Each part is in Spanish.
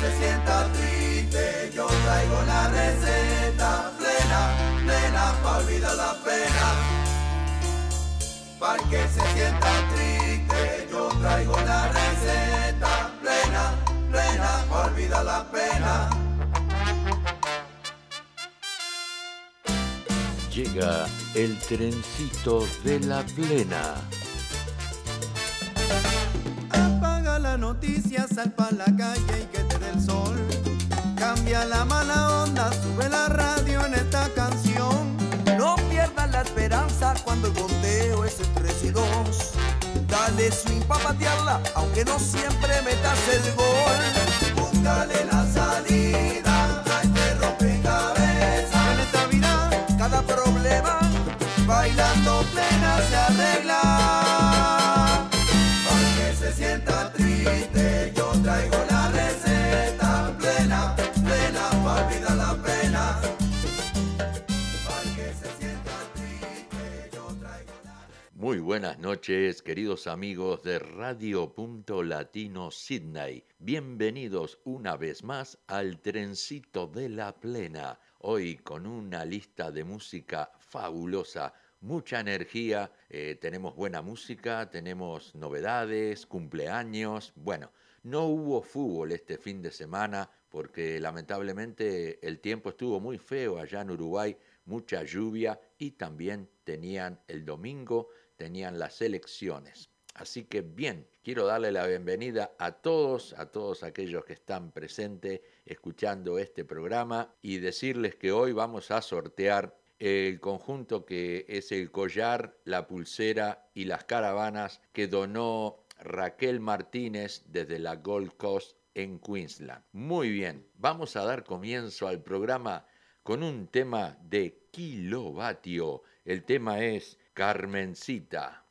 se sienta triste, yo traigo la receta plena, plena, para olvidar la pena. Para que se sienta triste, yo traigo la receta plena, plena, para olvidar la pena. Llega el trencito de la plena. Noticia, sal pa' la calle y que te dé el sol. Cambia la mala onda, sube la radio en esta canción. No pierdas la esperanza cuando el conteo es el 3 y 2. Dale swing pa' patearla, aunque no siempre metas el gol. Búscale la salida a este rompecabezas. En esta vida, cada problema, bailando plena se arregla. Muy buenas noches, queridos amigos de Radio Punto Latino Sydney. Bienvenidos una vez más al Trencito de la Plena. Hoy con una lista de música fabulosa, mucha energía, eh, tenemos buena música, tenemos novedades, cumpleaños. Bueno, no hubo fútbol este fin de semana porque lamentablemente el tiempo estuvo muy feo allá en Uruguay, mucha lluvia y también tenían el domingo, tenían las elecciones. Así que bien, quiero darle la bienvenida a todos, a todos aquellos que están presentes escuchando este programa y decirles que hoy vamos a sortear el conjunto que es el collar, la pulsera y las caravanas que donó Raquel Martínez desde la Gold Coast en Queensland. Muy bien, vamos a dar comienzo al programa con un tema de kilovatio. El tema es Carmencita.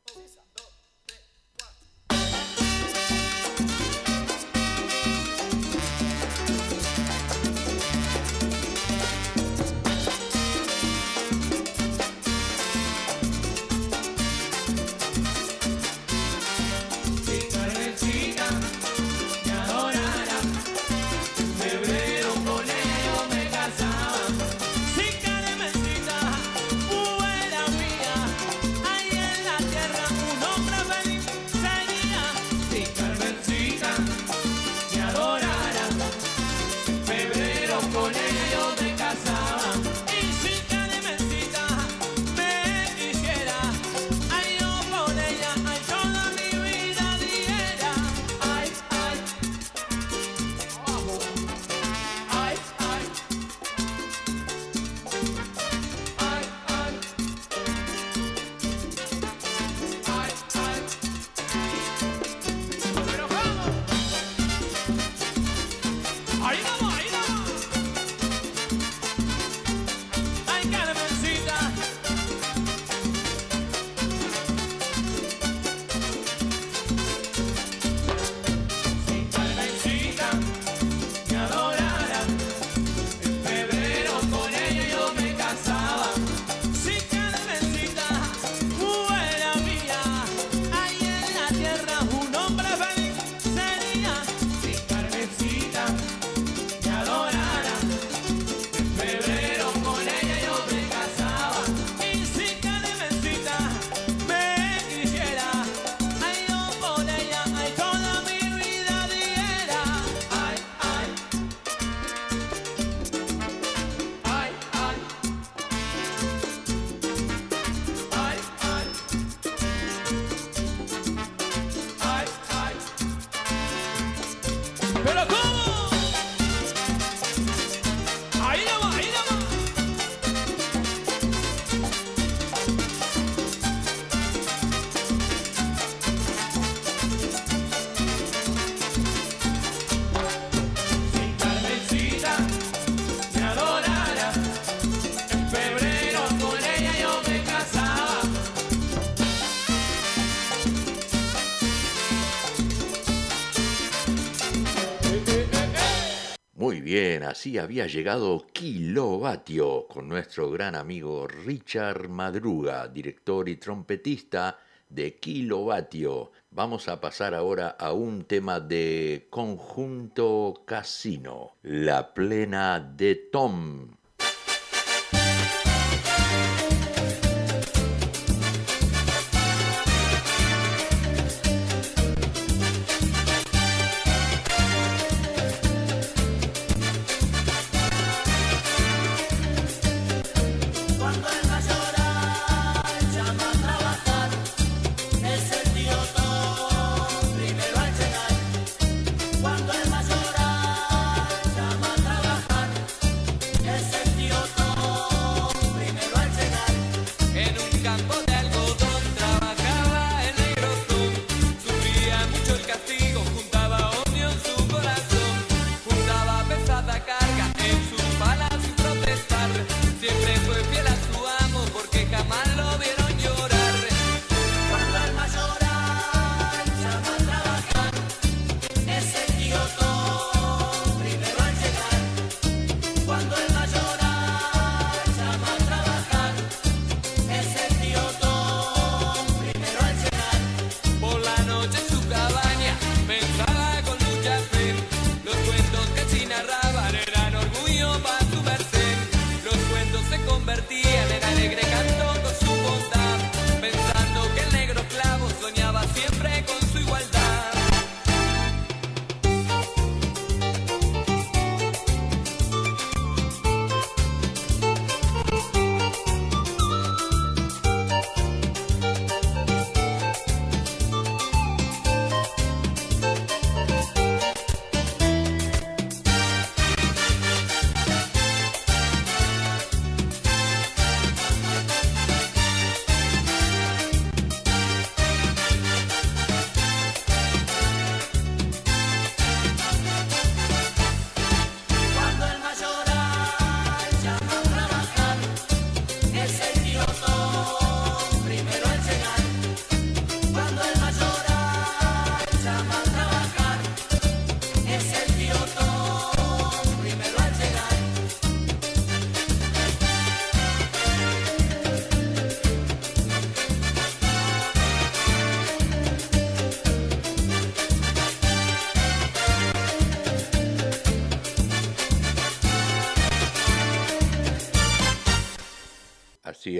Así había llegado Kilovatio con nuestro gran amigo Richard Madruga, director y trompetista de kilovatio. Vamos a pasar ahora a un tema de conjunto casino, la plena de Tom.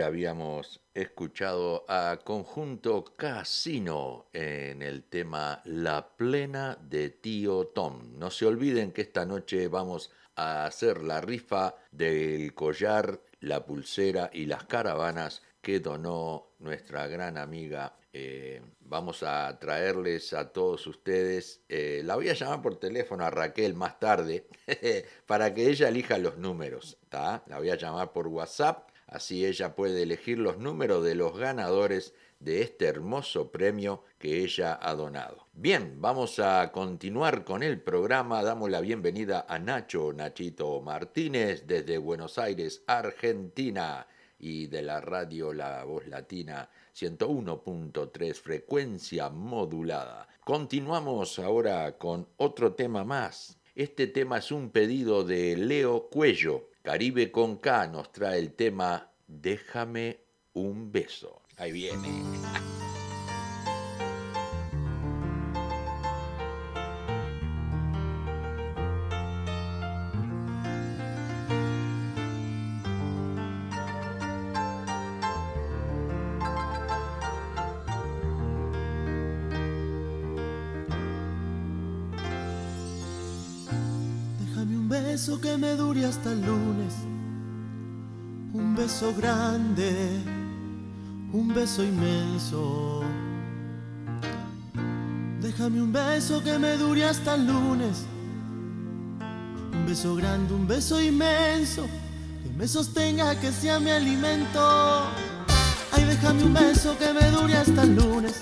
Habíamos escuchado a Conjunto Casino en el tema La Plena de Tío Tom. No se olviden que esta noche vamos a hacer la rifa del collar, la pulsera y las caravanas que donó nuestra gran amiga. Eh, vamos a traerles a todos ustedes, eh, la voy a llamar por teléfono a Raquel más tarde, para que ella elija los números. La voy a llamar por WhatsApp Así ella puede elegir los números de los ganadores de este hermoso premio que ella ha donado. Bien, vamos a continuar con el programa. Damos la bienvenida a Nacho Nachito Martínez desde Buenos Aires, Argentina, y de la radio La Voz Latina 101.3 frecuencia modulada. Continuamos ahora con otro tema más. Este tema es un pedido de Leo Cuello. Caribe con K nos trae el tema Déjame un beso. Ahí viene. beso que me dure hasta el lunes. Un beso grande, un beso inmenso. Déjame un beso que me dure hasta el lunes. Un beso grande, un beso inmenso. Que me sostenga, que sea mi alimento. Ay, déjame un beso que me dure hasta el lunes.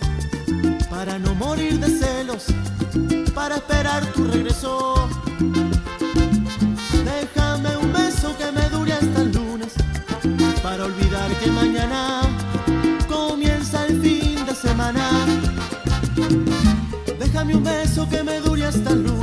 Para no morir de celos. Para esperar tu regreso. Déjame un beso que me dure hasta el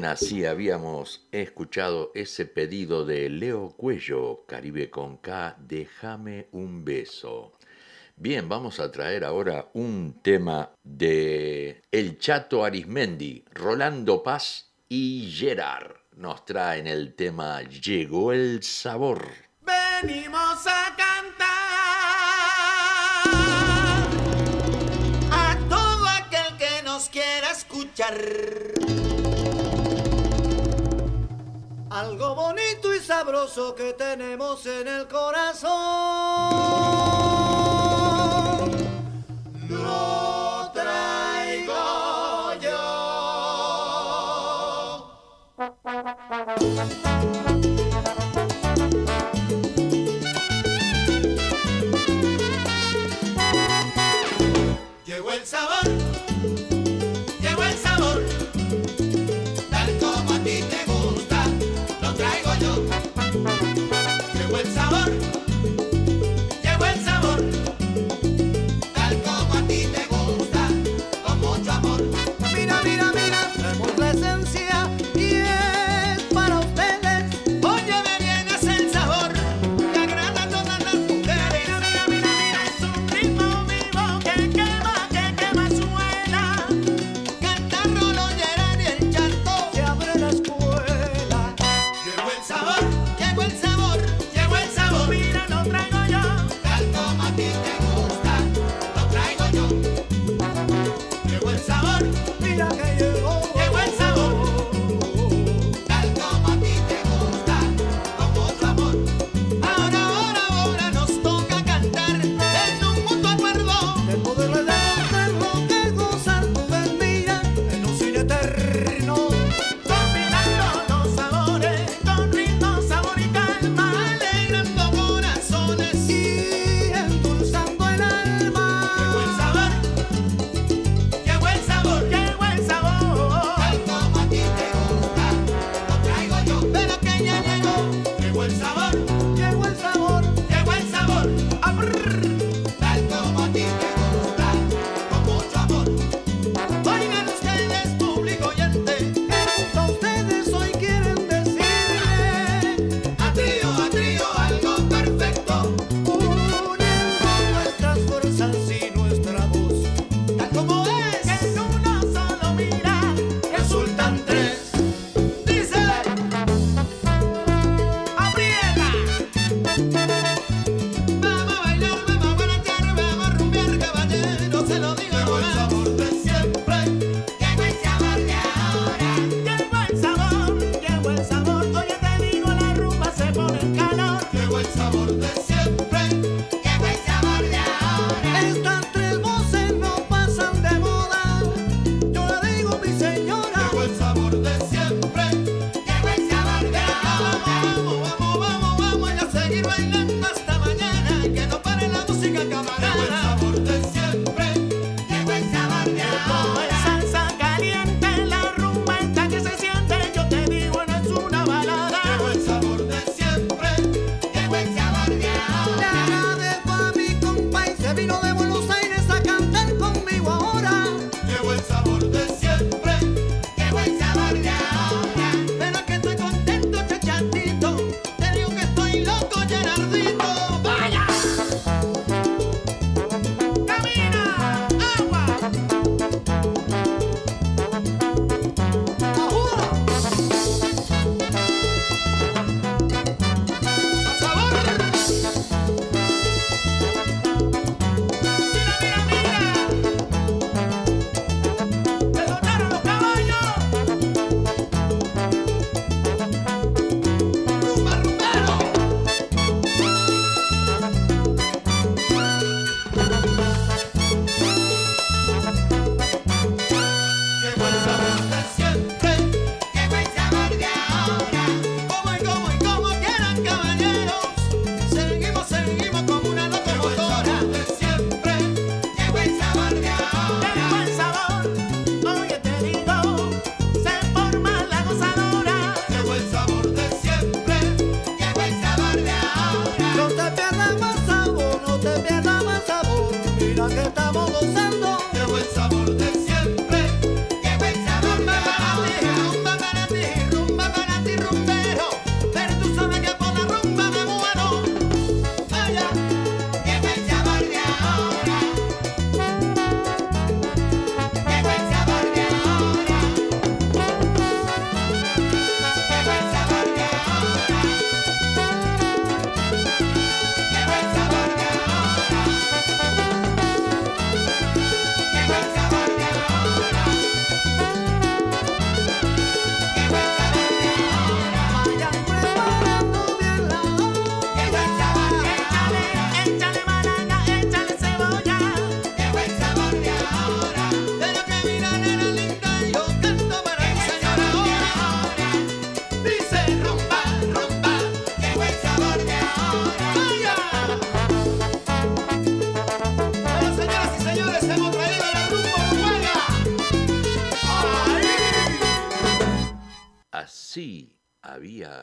Muy bien, así habíamos escuchado ese pedido de Leo Cuello, Caribe con K, Déjame un beso. Bien, vamos a traer ahora un tema de El Chato Arismendi, Rolando Paz y Gerard. Nos traen el tema Llegó el sabor. Venimos a cantar a todo aquel que nos quiera escuchar. Algo bonito y sabroso que tenemos en el corazón. Lo traigo yo. Llegó el sabor,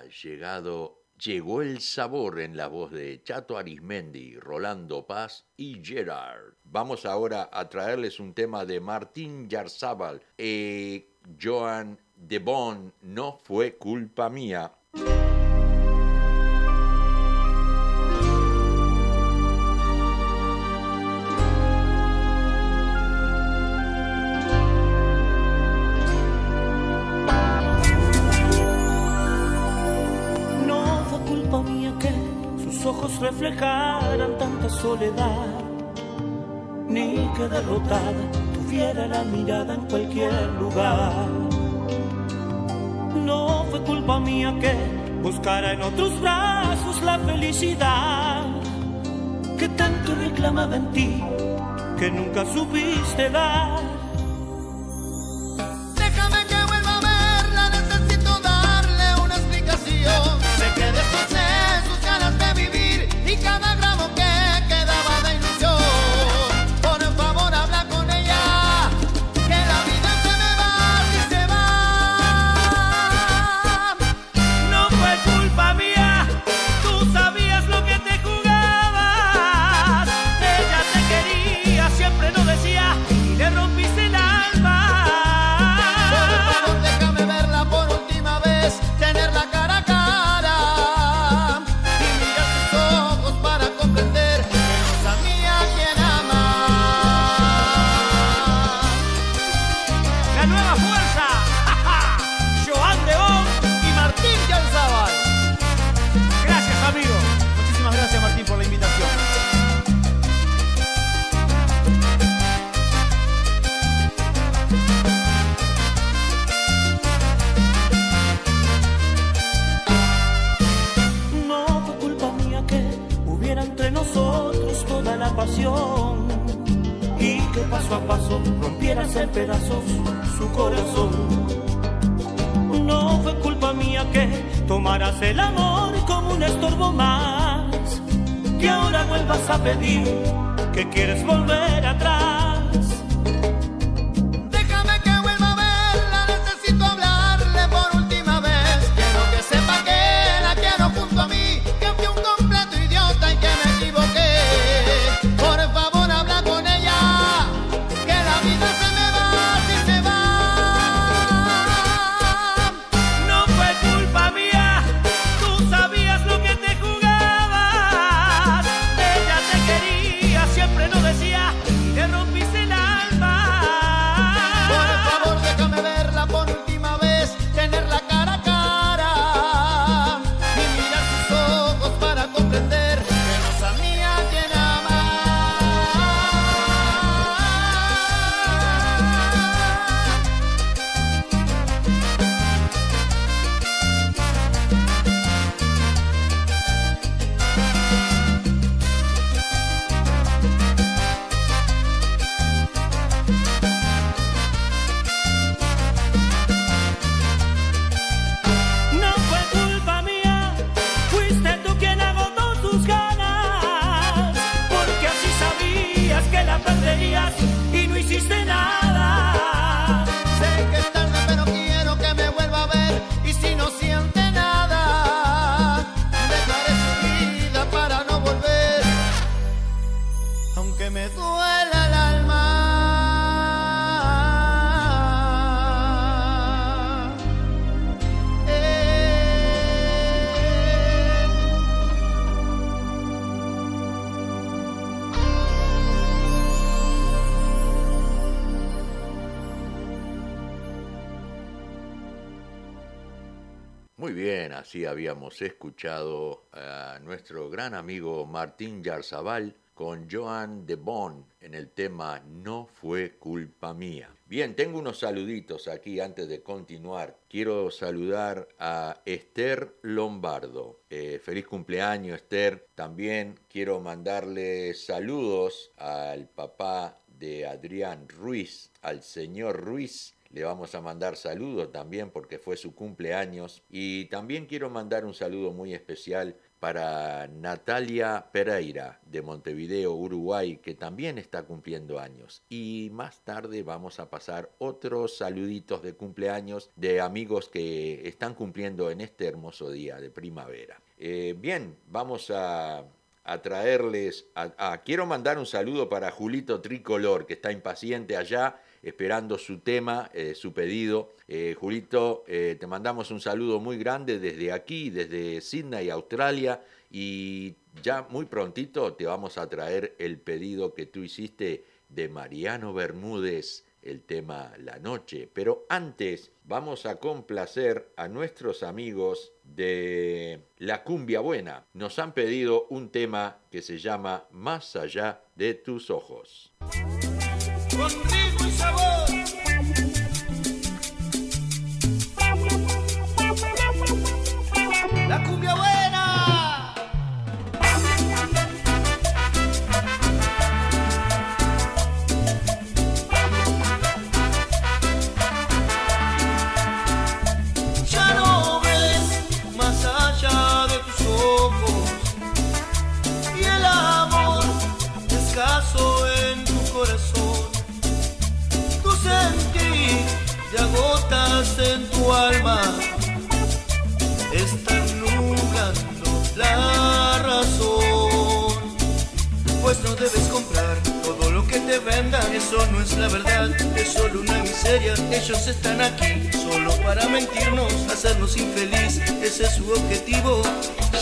llegado, llegó el sabor en la voz de Chato Arismendi, Rolando Paz y Gerard. Vamos ahora a traerles un tema de Martín Yarzábal. y Joan Debon, no fue culpa mía. reflejaran tanta soledad, ni que derrotada tuviera la mirada en cualquier lugar. No fue culpa mía que buscara en otros brazos la felicidad que tanto reclamaba en ti, que nunca supiste dar y cada gramo que hemos escuchado a nuestro gran amigo Martín Yarzabal con Joan de Bon en el tema No fue culpa mía. Bien, tengo unos saluditos aquí antes de continuar. Quiero saludar a Esther Lombardo. Eh, feliz cumpleaños Esther. También quiero mandarle saludos al papá de Adrián Ruiz, al señor Ruiz le vamos a mandar saludos también porque fue su cumpleaños. Y también quiero mandar un saludo muy especial para Natalia Pereira de Montevideo, Uruguay, que también está cumpliendo años. Y más tarde vamos a pasar otros saluditos de cumpleaños de amigos que están cumpliendo en este hermoso día de primavera. Eh, bien, vamos a, a traerles... A, quiero mandar un saludo para Julito Tricolor, que está impaciente allá esperando su tema, eh, su pedido. Eh, Julito, eh, te mandamos un saludo muy grande desde aquí, desde Sydney, Australia, y ya muy prontito te vamos a traer el pedido que tú hiciste de Mariano Bermúdez, el tema La Noche. Pero antes vamos a complacer a nuestros amigos de La Cumbia Buena. Nos han pedido un tema que se llama Más allá de tus ojos. Con ritmo y sabor. Eso no es la verdad, es solo una miseria. Ellos están aquí solo para mentirnos, hacernos infeliz, ese es su objetivo.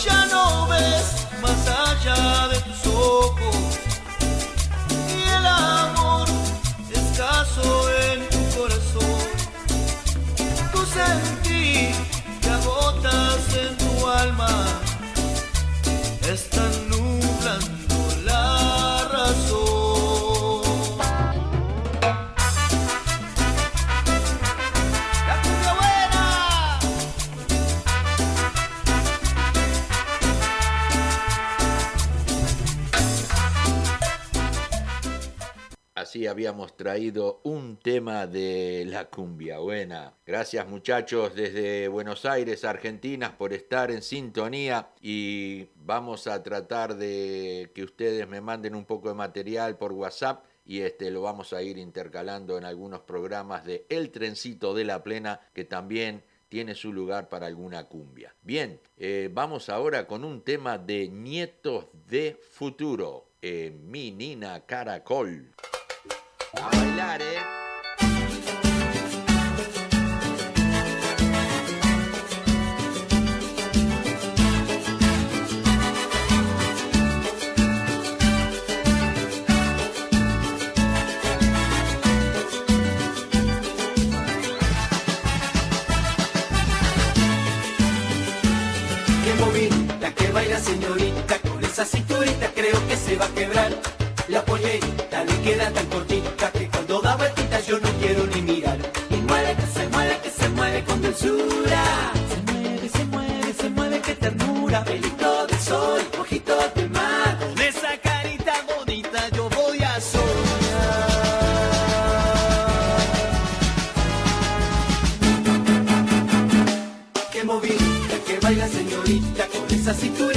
Ya no ves más allá de tus ojos y el amor escaso en tu corazón. Tu sentir te agotas en tu alma, están nublando Así habíamos traído un tema de la cumbia buena. Gracias muchachos desde Buenos Aires, Argentina, por estar en sintonía y vamos a tratar de que ustedes me manden un poco de material por WhatsApp y este lo vamos a ir intercalando en algunos programas de El Trencito de la Plena que también tiene su lugar para alguna cumbia. Bien, eh, vamos ahora con un tema de Nietos de Futuro, eh, Mi Nina Caracol. A bailar, ¿eh? Qué movida, que baila señorita, con esa cinturita creo que se va a quebrar. La pollerita le queda tan cortita que cuando da vueltitas yo no quiero ni mirar. Y mueve que se mueve, que se mueve con dulzura. Se mueve, se mueve, se mueve, qué ternura. Pelito de sol, ojito de mar. Con esa carita bonita yo voy a soñar. Qué movida, que baila señorita, con esa cinturita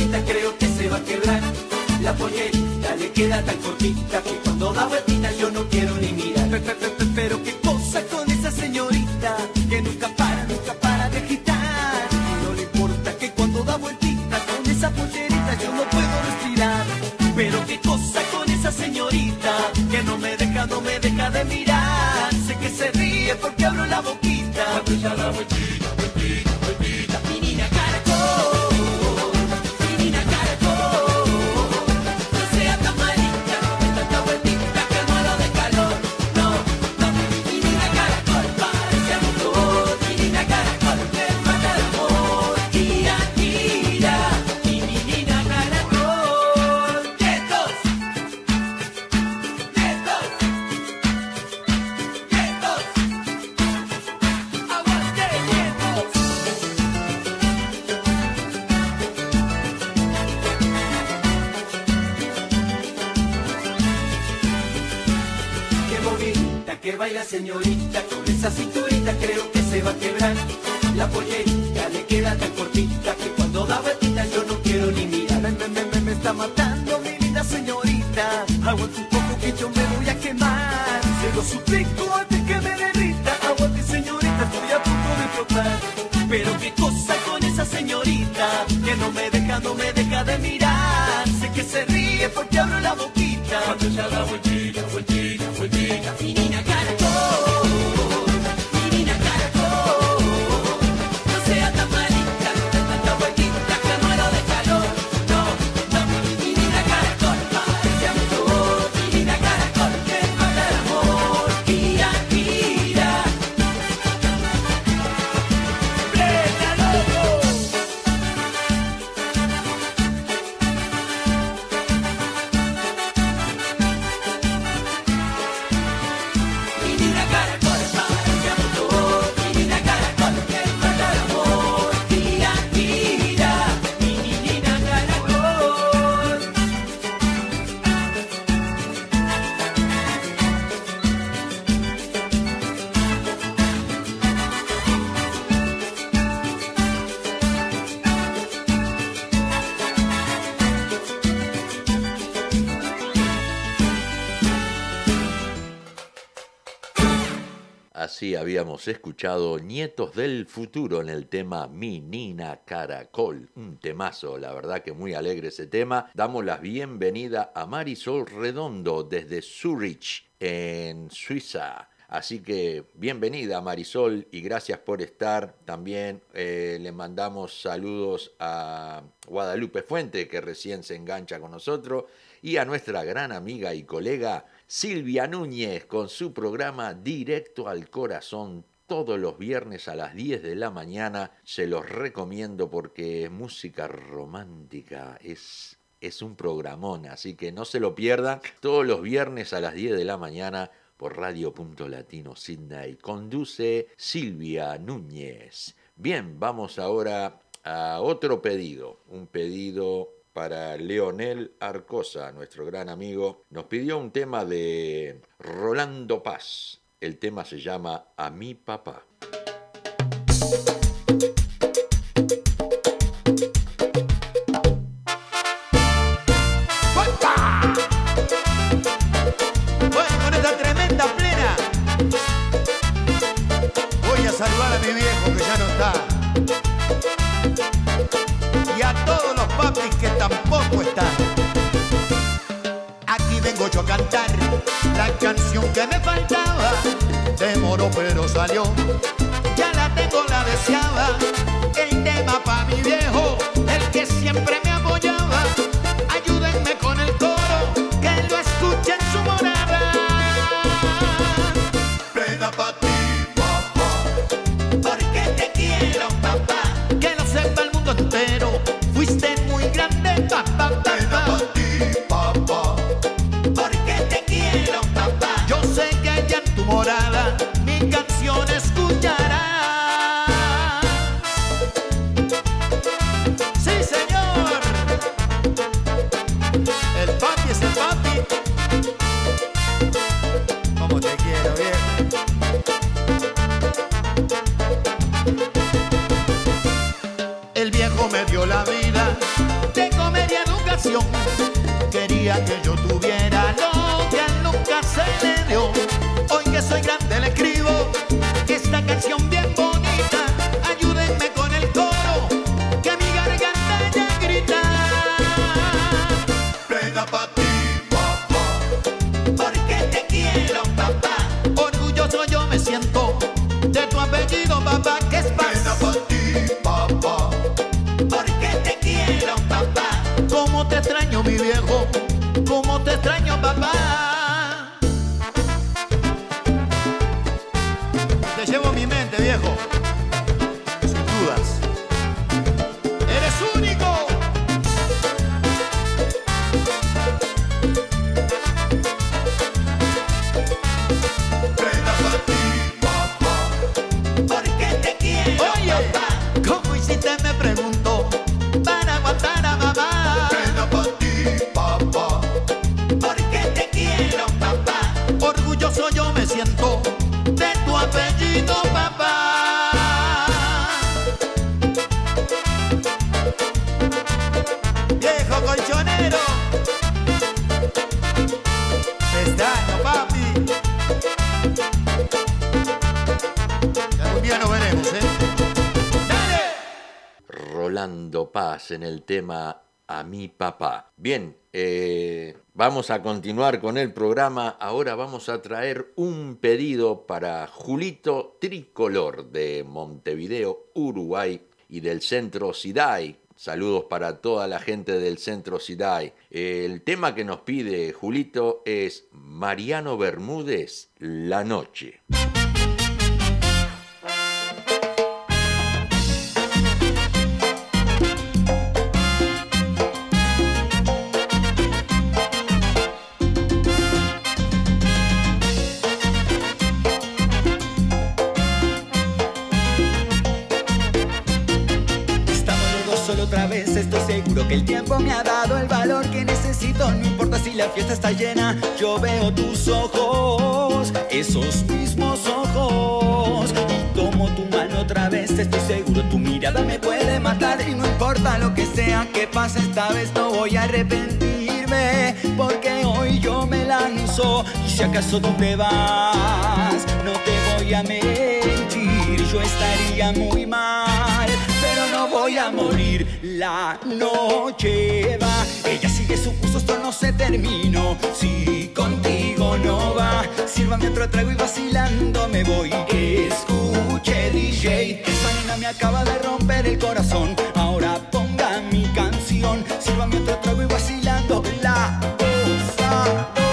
le queda tan cortita que cuando da vueltitas yo no quiero ni mirar. Pe- pe- pe- pe- Pero qué cosa con esa señorita, que nunca para, nunca para de agitar. Y no le importa que cuando da vueltitas con esa pollerita yo no puedo respirar. Pero qué cosa con esa señorita, que no me deja, no me deja de mirar. Sé que se ríe porque abro la boquita. Vueltita, vueltita, habíamos escuchado Nietos del Futuro en el tema Mi Nina Caracol. Un temazo, la verdad que muy alegre ese tema. Damos la bienvenida a Marisol Redondo desde Zurich, en Suiza. Así que bienvenida Marisol y gracias por estar. También eh, le mandamos saludos a Guadalupe Fuente que recién se engancha con nosotros y a nuestra gran amiga y colega Silvia Núñez con su programa Directo al Corazón todos los viernes a las 10 de la mañana. Se los recomiendo porque es música romántica, es, es un programón, así que no se lo pierdan todos los viernes a las 10 de la mañana por Radio Punto Latino Sydney. Conduce Silvia Núñez. Bien, vamos ahora a otro pedido, un pedido para Leonel Arcosa, nuestro gran amigo, nos pidió un tema de Rolando Paz. El tema se llama A mi papá. Bueno, con esta tremenda plena voy a saludar a mi viejo que ya no está. Y a todos papis que tampoco están. Aquí vengo yo a cantar la canción que me faltaba. Demoró pero salió. Ya la tengo, la deseaba. El tema pa' mi viejo, de tu apellido, papá, que es paz. En el tema A mi papá. Bien, eh, vamos a continuar con el programa. Ahora vamos a traer un pedido para Julito Tricolor de Montevideo, Uruguay y del centro SIDAI. Saludos para toda la gente del centro SIDAI. El tema que nos pide Julito es Mariano Bermúdez, La Noche. Otra vez, estoy seguro que el tiempo me ha dado el valor que necesito. No importa si la fiesta está llena, yo veo tus ojos, esos mismos ojos. Y tomo tu mano otra vez, estoy seguro tu mirada me puede matar. Y no importa lo que sea que pase esta vez, no voy a arrepentirme. Porque hoy yo me lanzo. Y si acaso tú te vas, no te voy a mentir, yo estaría muy mal voy a morir. La noche va, ella sigue su curso, esto no se terminó. Si contigo no va, sírvame otro trago y vacilando me voy. Escuche DJ, esa nena me acaba de romper el corazón. Ahora ponga mi canción, sírvame otro trago y vacilando la cosa.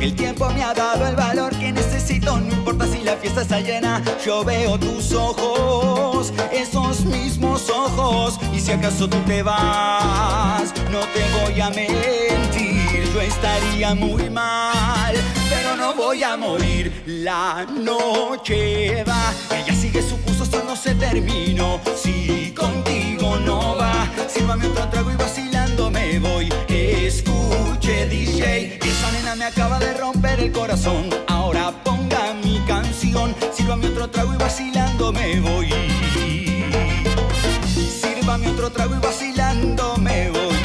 El tiempo me ha dado el valor que necesito. No importa si la fiesta está llena, yo veo tus ojos, esos mismos ojos. Y si acaso tú te vas, no te voy a mentir, yo estaría muy mal, pero no voy a morir. La noche va, ella sigue su curso, esto no se terminó. Si contigo no va, sírvame otro trago y vacilando me voy. Escuche DJ, esa nena me acaba de romper el corazón. Ahora ponga mi canción, sírvame otro trago y vacilando me voy. Sírvame otro trago y vacilando me voy.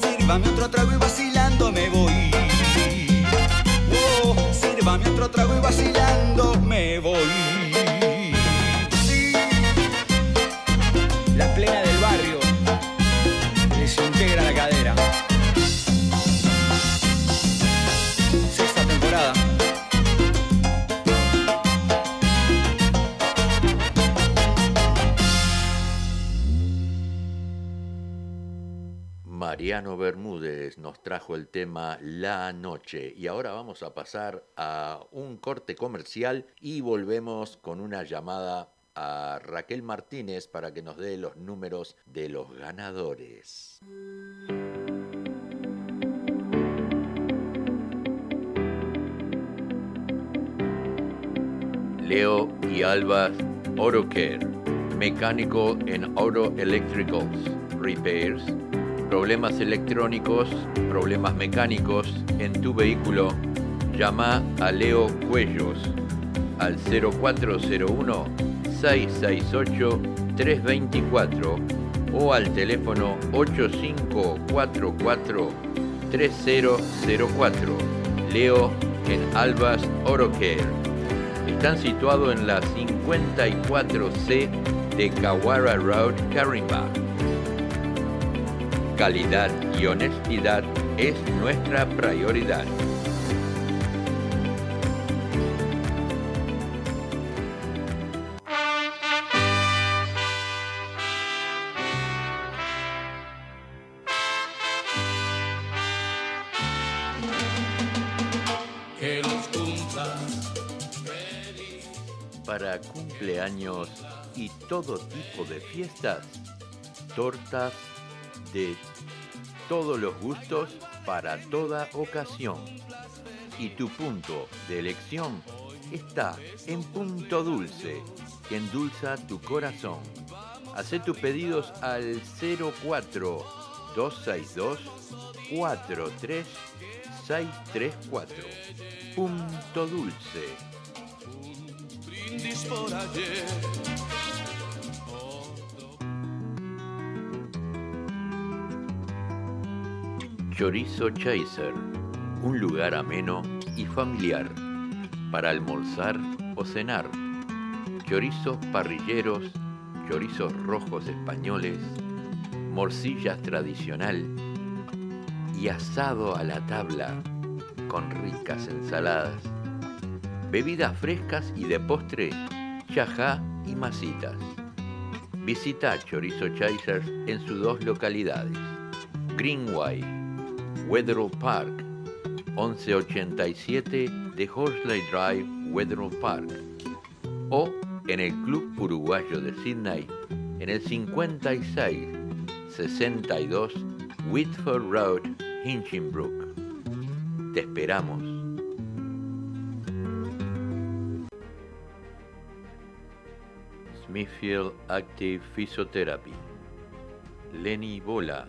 Sírvame otro trago y vacilando me voy. Oh, sírvame otro trago y vacilando Bermúdez nos trajo el tema La Noche y ahora vamos a pasar a un corte comercial y volvemos con una llamada a Raquel Martínez para que nos dé los números de los ganadores. Leo y Alba Auto Care, mecánico en Auto Electricals, Repairs, problemas electrónicos, problemas mecánicos en tu vehículo, llama a Leo Cuellos al 0401 668 324 o al teléfono 8544 3004. Leo en Albas Auto Care. Están situados en la 54C de Kawara Road, Carimba. Calidad y honestidad es nuestra prioridad. Para cumpleaños y todo tipo de fiestas, tortas de todos los gustos para toda ocasión. Y tu punto de elección está en Punto Dulce, que endulza tu corazón. Haz tus pedidos al 04 262 43634. Punto Dulce. brindis por ayer. Chorizo Chaser, un lugar ameno y familiar para almorzar o cenar. Chorizos parrilleros, chorizos rojos españoles, morcillas tradicional y asado a la tabla con ricas ensaladas, bebidas frescas y de postre, chajá y masitas. Visita Chorizo Chasers en sus dos localidades, Greenway, Wetherall Park, 1187 de Horsley Drive, Wetherall Park, o en el Club Uruguayo de Sydney, en el 56 62 Whitford Road, Hinchinbrook. Te esperamos. Smithfield Active Physiotherapy. Lenny Bola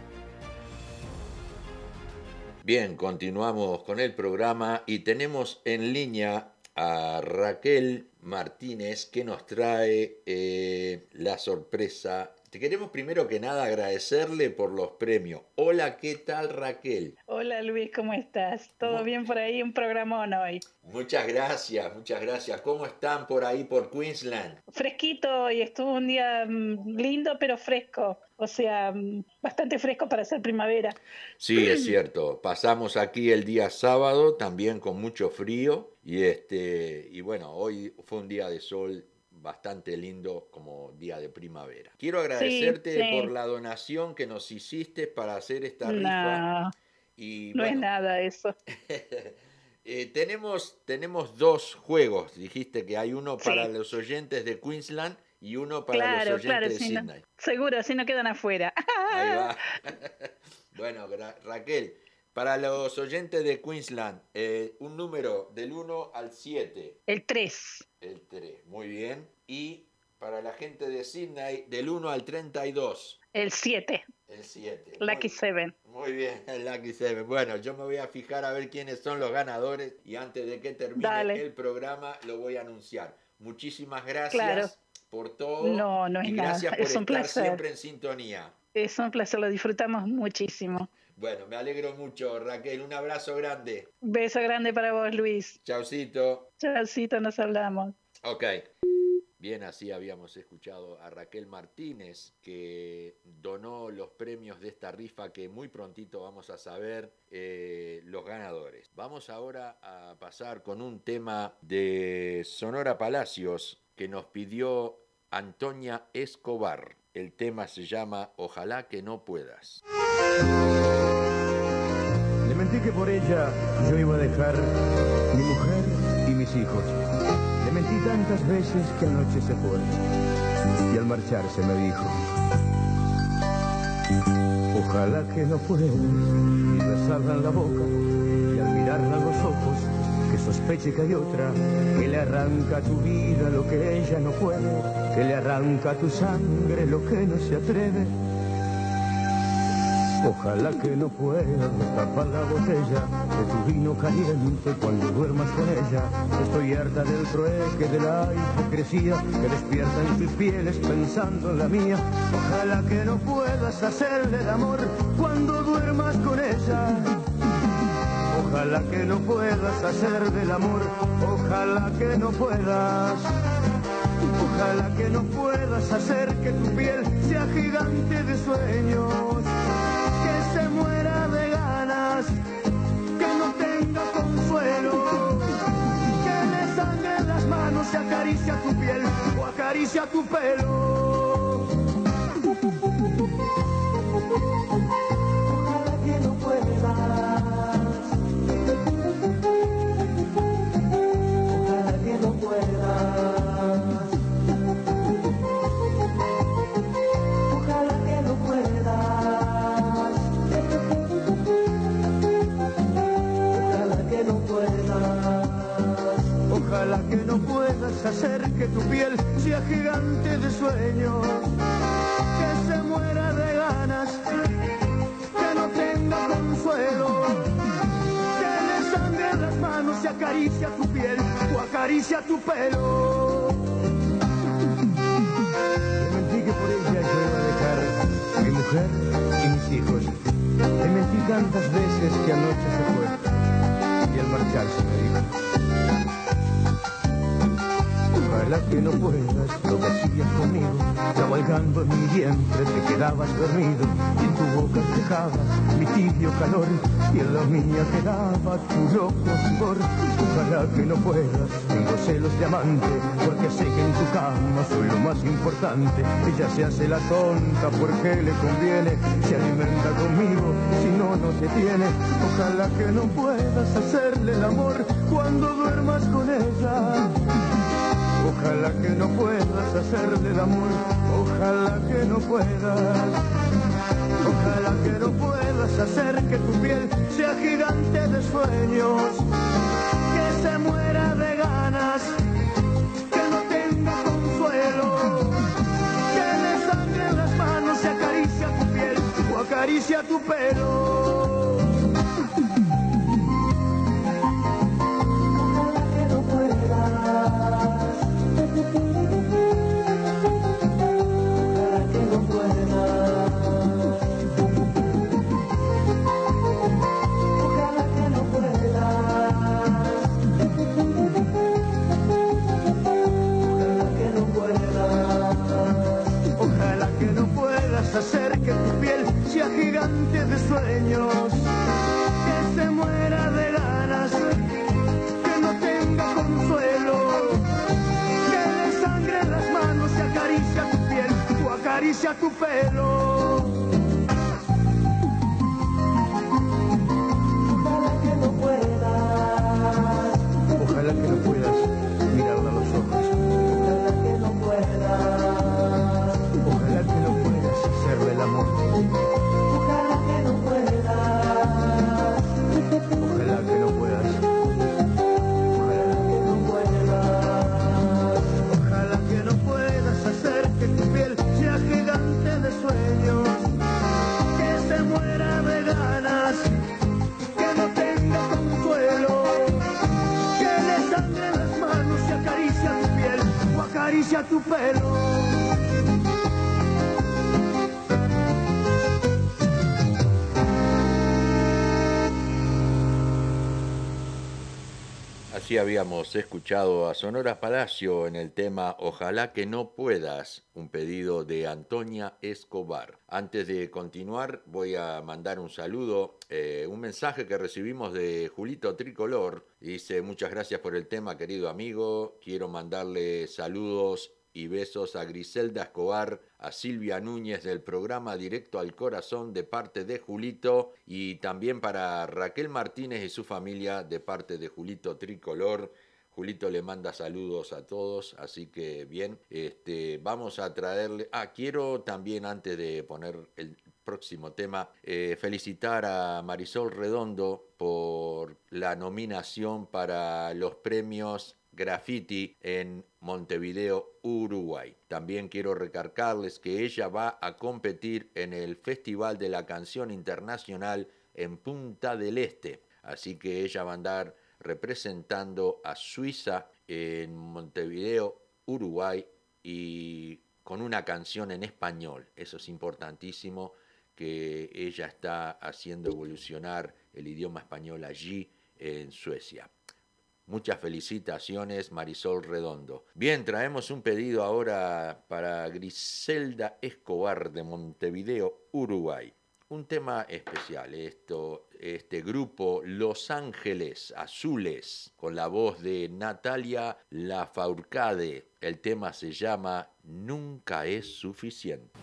Bien, continuamos con el programa y tenemos en línea a Raquel Martínez que nos trae eh, la sorpresa. Te queremos primero que nada agradecerle por los premios. Hola, ¿qué tal Raquel? Hola Luis, ¿cómo estás? ¿Todo bien por ahí? Un programón hoy. Muchas gracias, muchas gracias. ¿Cómo están por ahí por Queensland? Fresquito y estuvo un día mm, lindo pero fresco. O sea, mm, bastante fresco para ser primavera. Sí, es cierto. Pasamos aquí el día sábado también con mucho frío y este y bueno, hoy fue un día de sol bastante lindo como día de primavera. Quiero agradecerte sí. por la donación que nos hiciste para hacer esta rifa. No, Y no es nada eso. eh, tenemos, tenemos dos juegos. Dijiste que hay uno para Sí. los oyentes de Queensland y uno para Claro, los oyentes claro, de si no- Sydney. seguro, si no quedan afuera. Ahí va. bueno, Ra- Raquel, para los oyentes de Queensland, eh, un número del 1 al 7. El 3. El 3, muy bien. Y para la gente de Sydney, del 1 al 32, El 7. el 7. Lucky 7. Muy bien, el Lucky Seven. Bueno, yo me voy a fijar a ver quiénes son los ganadores y antes de que termine Dale. el programa lo voy a anunciar. Muchísimas gracias Claro. por todo. No, no es y nada, gracias por es un estar placer. siempre en sintonía. Es un placer, lo disfrutamos muchísimo. Bueno, me alegro mucho, Raquel. Un abrazo grande. Beso grande para vos, Luis. Chaucito. Chaucito, nos hablamos. Ok. Bien, así habíamos escuchado a Raquel Martínez, que donó los premios de esta rifa que muy prontito vamos a saber eh, los ganadores. Vamos ahora a pasar con un tema de Sonora Palacios que nos pidió Antonia Escobar. El tema se llama Ojalá que no puedas. Le mentí que por ella yo iba a dejar mi mujer y mis hijos. Le mentí tantas veces que anoche se fue. Y al marcharse me dijo, ojalá que no puedas. Y besarla en la boca y al mirarla a los ojos, que sospeche que hay otra, que le arranca a tu vida lo que ella no puede, que le arranca a tu sangre lo que no se atreve. Ojalá que no puedas tapar la botella de tu vino caliente cuando duermas con ella. Estoy harta del trueque, de la hipocresía que despierta en tus pieles pensando en la mía. Ojalá que no puedas hacerle el amor cuando duermas con ella. Ojalá que no puedas hacer del amor, ojalá que no puedas. Ojalá que no puedas hacer que tu piel sea gigante de sueños, manos y acaricia tu piel o acaricia tu pelo. Ojalá que no puedas. Que no puedas hacer que tu piel sea gigante de sueños, que se muera de ganas, que no tenga consuelo, que le sangre las manos y acaricia tu piel o acaricia tu pelo. Le mentí que por ella yo iba a dejar mi mujer y mis hijos. Le mentí tantas veces que anoche se fue y al marcharse Ojalá que no puedas, lo hacías conmigo, cabalgando en mi vientre te quedabas dormido y en tu boca dejabas mi tibio calor y en la mía quedaba tu loco sudor. Ojalá que no puedas, tengo celos de amante, porque sé que en tu cama soy lo más importante. Ella se hace la tonta porque le conviene, se alimenta conmigo, si no, no te tiene. Ojalá que no puedas hacerle el amor cuando duermas con ella. Ojalá que no puedas hacerle el amor, ojalá que no puedas. Ojalá que no puedas hacer que tu piel sea gigante de sueños, que se muera de ganas, que no tenga consuelo, que le sangre las manos y acaricia tu piel o acaricia tu pelo. Así habíamos escuchado a Sonora Palacio en el tema Ojalá que no puedas, un pedido de Antonia Escobar. Antes de continuar voy a mandar un saludo, eh, un mensaje que recibimos de Julito Tricolor. Dice muchas gracias por el tema querido amigo, quiero mandarle saludos y besos a Griselda Escobar, a Silvia Núñez del programa Directo al Corazón de parte de Julito y también para Raquel Martínez y su familia de parte de Julito Tricolor. Julito le manda saludos a todos, así que bien, este, vamos a traerle... Ah, quiero también antes de poner el próximo tema, eh, felicitar a Marisol Redondo por la nominación para los premios Graffiti en Montevideo, Uruguay. También quiero recargarles que ella va a competir en el Festival de la Canción Internacional en Punta del Este. Así que ella va a andar representando a Suiza en Montevideo, Uruguay y con una canción en español. Eso es importantísimo que ella está haciendo evolucionar el idioma español allí en Suecia. Muchas felicitaciones, Marisol Redondo. Bien, traemos un pedido ahora para Griselda Escobar de Montevideo, Uruguay. Un tema especial, esto, este grupo Los Ángeles Azules, con la voz de Natalia Lafourcade. El tema se llama Nunca es suficiente.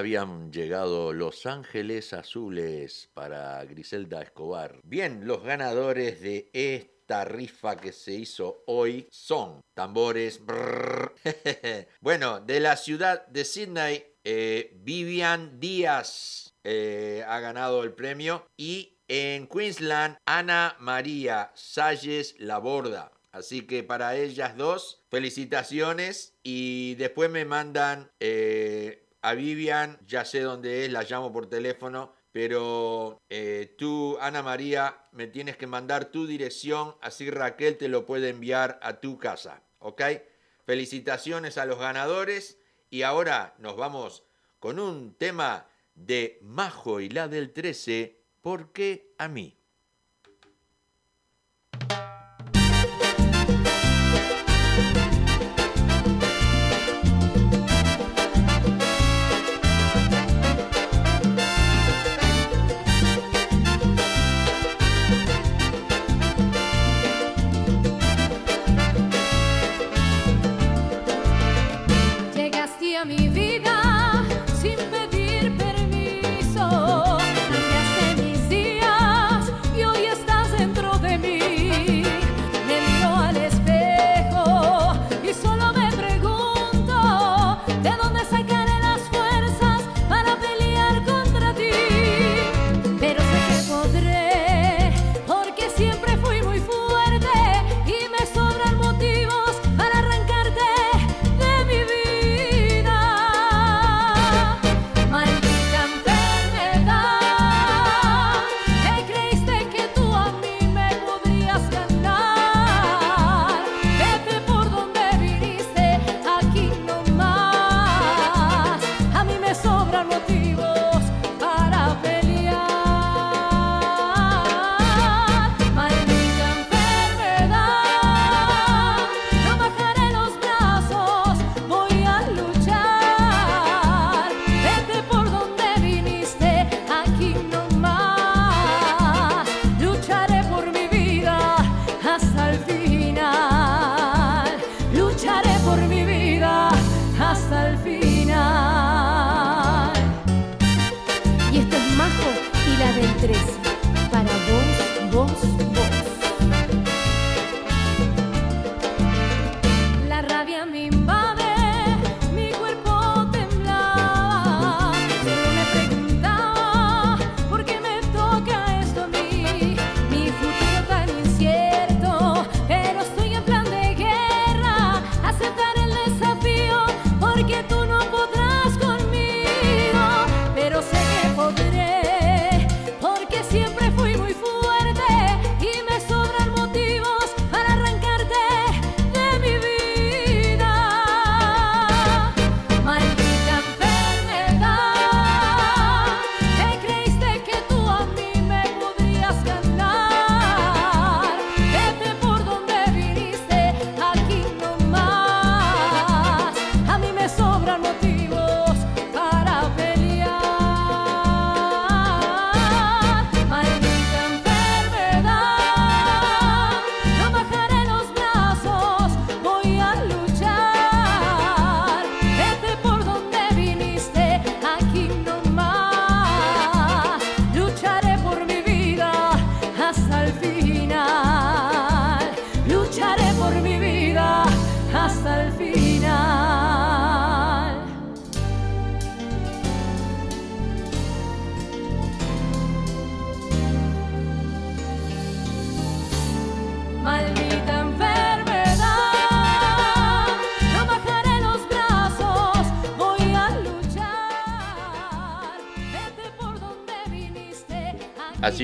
Habían llegado Los Ángeles Azules para Griselda Escobar. Bien, los ganadores de esta rifa que se hizo hoy son tambores. bueno, de la ciudad de Sydney, eh, Vivian Díaz eh, ha ganado el premio y en Queensland, Ana María Salles Laborda. Así que para ellas dos, felicitaciones. Y después me mandan eh, a Vivian, ya sé dónde es, la llamo por teléfono. Pero eh, tú, Ana María, me tienes que mandar tu dirección, así Raquel te lo puede enviar a tu casa. ¿Ok? Felicitaciones a los ganadores. Y ahora nos vamos con un tema de Majo y la del 13, ¿por qué a mí?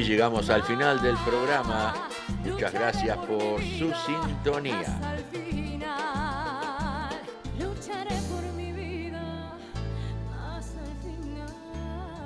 Llegamos al final del programa. Muchas gracias por su sintonía.